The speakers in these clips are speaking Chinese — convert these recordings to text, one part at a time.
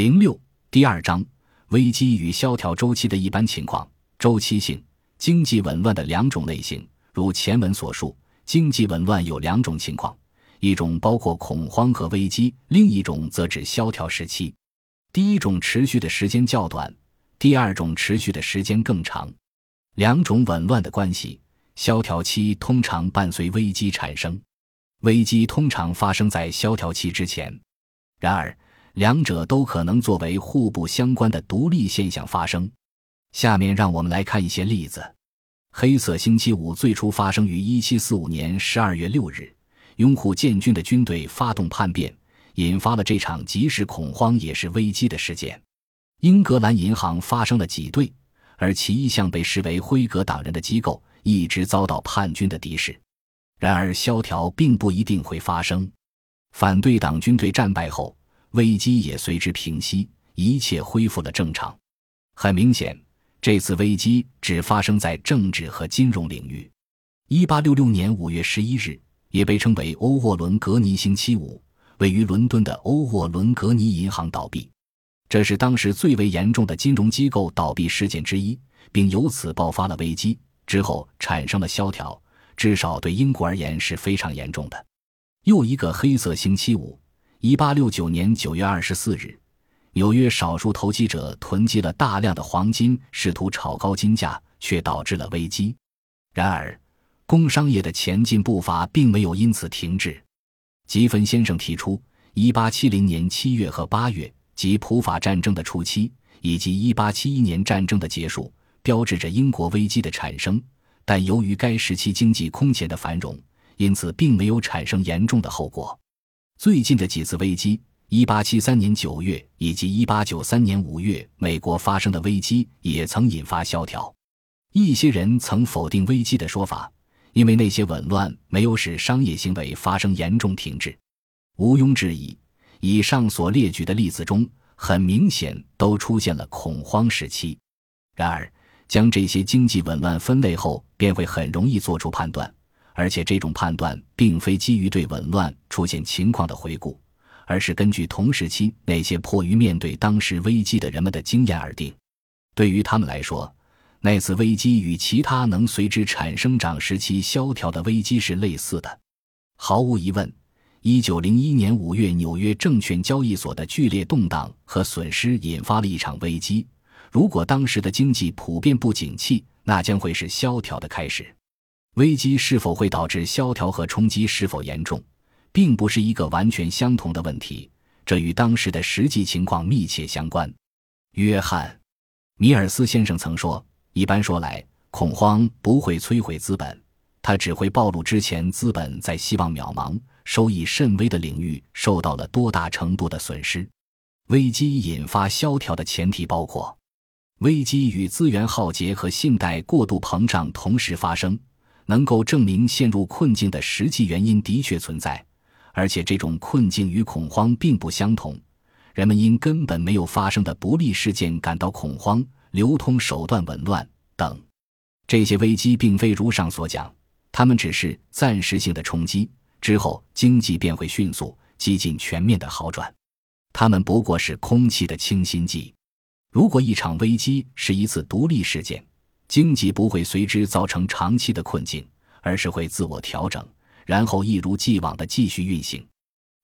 零六第二章危机与萧条周期的一般情况。周期性经济紊乱的两种类型，如前文所述，经济紊乱有两种情况：一种包括恐慌和危机，另一种则指萧条时期。第一种持续的时间较短，第二种持续的时间更长。两种紊乱的关系，萧条期通常伴随危机产生，危机通常发生在萧条期之前。然而，两者都可能作为互不相关的独立现象发生。下面让我们来看一些例子。黑色星期五最初发生于1745年12月6日，拥护建军的军队发动叛变，引发了这场既是恐慌也是危机的事件。英格兰银行发生了挤兑，而其一向被视为辉格党人的机构一直遭到叛军的敌视。然而，萧条并不一定会发生。反对党军队战败后，危机也随之平息，一切恢复了正常。很明显。这次危机只发生在政治和金融领域。一八六六年五月十一日，也被称为欧沃伦格尼星期五，位于伦敦的欧沃伦格尼银行倒闭，这是当时最为严重的金融机构倒闭事件之一，并由此爆发了危机。之后产生了萧条，至少对英国而言是非常严重的。又一个黑色星期五，一八六九年九月二十四日。纽约少数投机者囤积了大量的黄金，试图炒高金价，却导致了危机。然而，工商业的前进步伐并没有因此停滞。吉芬先生提出，1870年7月和8月即普法战争的初期，以及1871年战争的结束，标志着英国危机的产生。但由于该时期经济空前的繁荣，因此并没有产生严重的后果。最近的几次危机。一八七三年九月以及一八九三年五月，美国发生的危机也曾引发萧条。一些人曾否定危机的说法，因为那些紊乱没有使商业行为发生严重停滞。毋庸置疑，以上所列举的例子中，很明显都出现了恐慌时期。然而，将这些经济紊乱分类后，便会很容易做出判断，而且这种判断并非基于对紊乱出现情况的回顾。而是根据同时期那些迫于面对当时危机的人们的经验而定。对于他们来说，那次危机与其他能随之产生长时期萧条的危机是类似的。毫无疑问，一九零一年五月纽约证券交易所的剧烈动荡和损失引发了一场危机。如果当时的经济普遍不景气，那将会是萧条的开始。危机是否会导致萧条和冲击是否严重？并不是一个完全相同的问题，这与当时的实际情况密切相关。约翰·米尔斯先生曾说：“一般说来，恐慌不会摧毁资本，它只会暴露之前资本在希望渺茫、收益甚微的领域受到了多大程度的损失。”危机引发萧条的前提包括：危机与资源耗竭和信贷过度膨胀同时发生，能够证明陷入困境的实际原因的确存在。而且这种困境与恐慌并不相同，人们因根本没有发生的不利事件感到恐慌，流通手段紊乱等。这些危机并非如上所讲，它们只是暂时性的冲击，之后经济便会迅速、几近全面的好转。它们不过是空气的清新剂。如果一场危机是一次独立事件，经济不会随之造成长期的困境，而是会自我调整。然后一如既往的继续运行，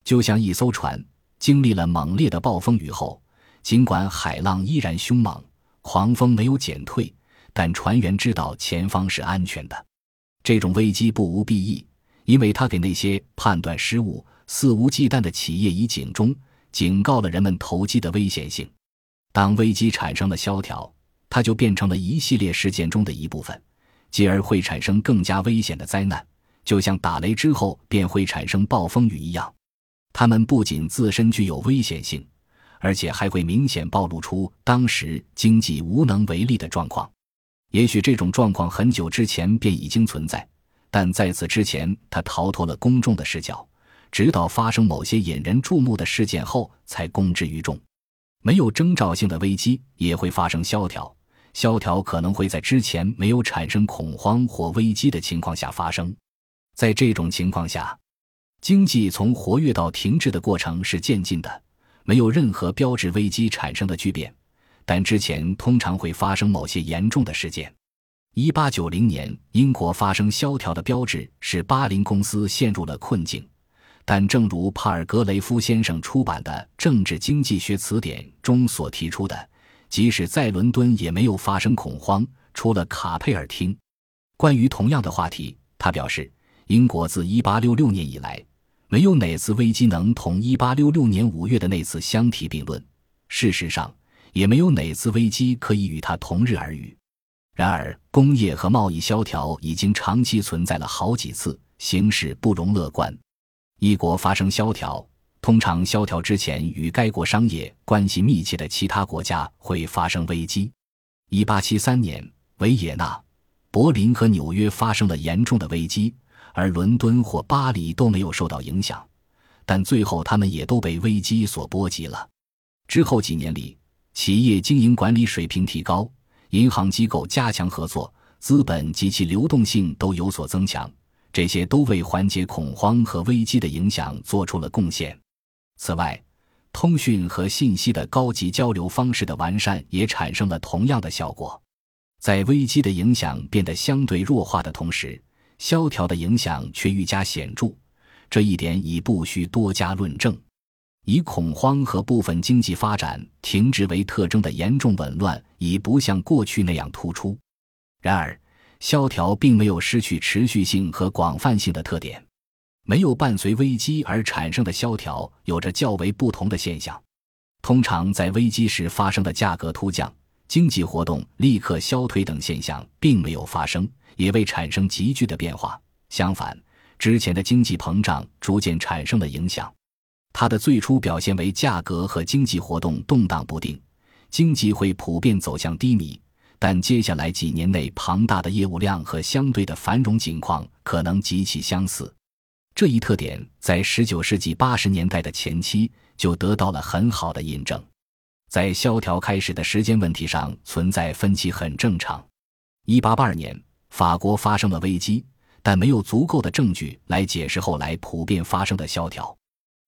就像一艘船经历了猛烈的暴风雨后，尽管海浪依然凶猛，狂风没有减退，但船员知道前方是安全的。这种危机不无裨益，因为它给那些判断失误、肆无忌惮的企业以警钟，警告了人们投机的危险性。当危机产生了萧条，它就变成了一系列事件中的一部分，继而会产生更加危险的灾难。就像打雷之后便会产生暴风雨一样，它们不仅自身具有危险性，而且还会明显暴露出当时经济无能为力的状况。也许这种状况很久之前便已经存在，但在此之前，它逃脱了公众的视角，直到发生某些引人注目的事件后才公之于众。没有征兆性的危机也会发生萧条，萧条可能会在之前没有产生恐慌或危机的情况下发生。在这种情况下，经济从活跃到停滞的过程是渐进的，没有任何标志危机产生的巨变，但之前通常会发生某些严重的事件。一八九零年，英国发生萧条的标志是巴林公司陷入了困境。但正如帕尔格雷夫先生出版的《政治经济学词典》中所提出的，即使在伦敦也没有发生恐慌，除了卡佩尔厅。关于同样的话题，他表示，英国自1866年以来，没有哪次危机能同1866年5月的那次相提并论。事实上，也没有哪次危机可以与它同日而语。然而，工业和贸易萧条已经长期存在了好几次，形势不容乐观。一国发生萧条，通常萧条之前与该国商业关系密切的其他国家会发生危机。一八七三年，维也纳、柏林和纽约发生了严重的危机，而伦敦或巴黎都没有受到影响，但最后他们也都被危机所波及了。之后几年里，企业经营管理水平提高，银行机构加强合作，资本及其流动性都有所增强。这些都为缓解恐慌和危机的影响做出了贡献。此外，通讯和信息的高级交流方式的完善也产生了同样的效果。在危机的影响变得相对弱化的同时，萧条的影响却愈加显著。这一点已不需多加论证。以恐慌和部分经济发展停滞为特征的严重紊乱已不像过去那样突出。然而，萧条并没有失去持续性和广泛性的特点，没有伴随危机而产生的萧条有着较为不同的现象。通常在危机时发生的价格突降、经济活动立刻消退等现象并没有发生，也未产生急剧的变化。相反，之前的经济膨胀逐渐产生了影响。它的最初表现为价格和经济活动动荡不定，经济会普遍走向低迷。但接下来几年内庞大的业务量和相对的繁荣景况可能极其相似，这一特点在19世纪80年代的前期就得到了很好的印证。在萧条开始的时间问题上存在分歧很正常。1882年，法国发生了危机，但没有足够的证据来解释后来普遍发生的萧条。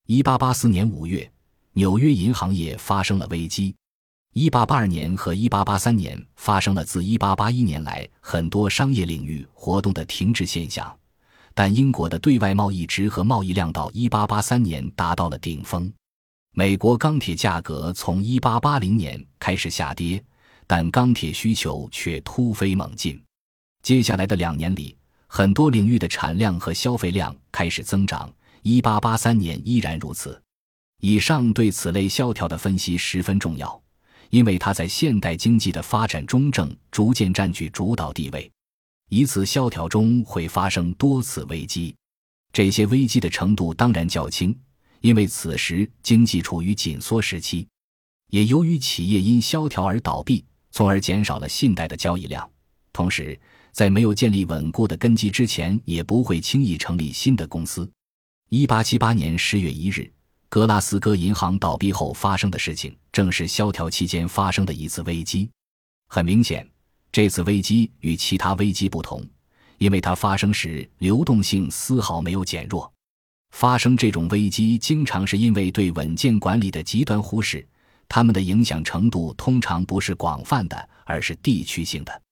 1884年5月，纽约银行业发生了危机。一八八二年和一八八三年发生了自一八八一年来很多商业领域活动的停滞现象，但英国的对外贸易值和贸易量到一八八三年达到了顶峰。美国钢铁价格从一八八零年开始下跌，但钢铁需求却突飞猛进。接下来的两年里，很多领域的产量和消费量开始增长，一八八三年依然如此。以上对此类萧条的分析十分重要。因为它在现代经济的发展中正逐渐占据主导地位，一次萧条中会发生多次危机，这些危机的程度当然较轻，因为此时经济处于紧缩时期，也由于企业因萧条而倒闭，从而减少了信贷的交易量。同时，在没有建立稳固的根基之前，也不会轻易成立新的公司。一八七八年十月一日。格拉斯哥银行倒闭后发生的事情，正是萧条期间发生的一次危机。很明显，这次危机与其他危机不同，因为它发生时流动性丝毫没有减弱。发生这种危机，经常是因为对稳健管理的极端忽视，它们的影响程度通常不是广泛的，而是地区性的。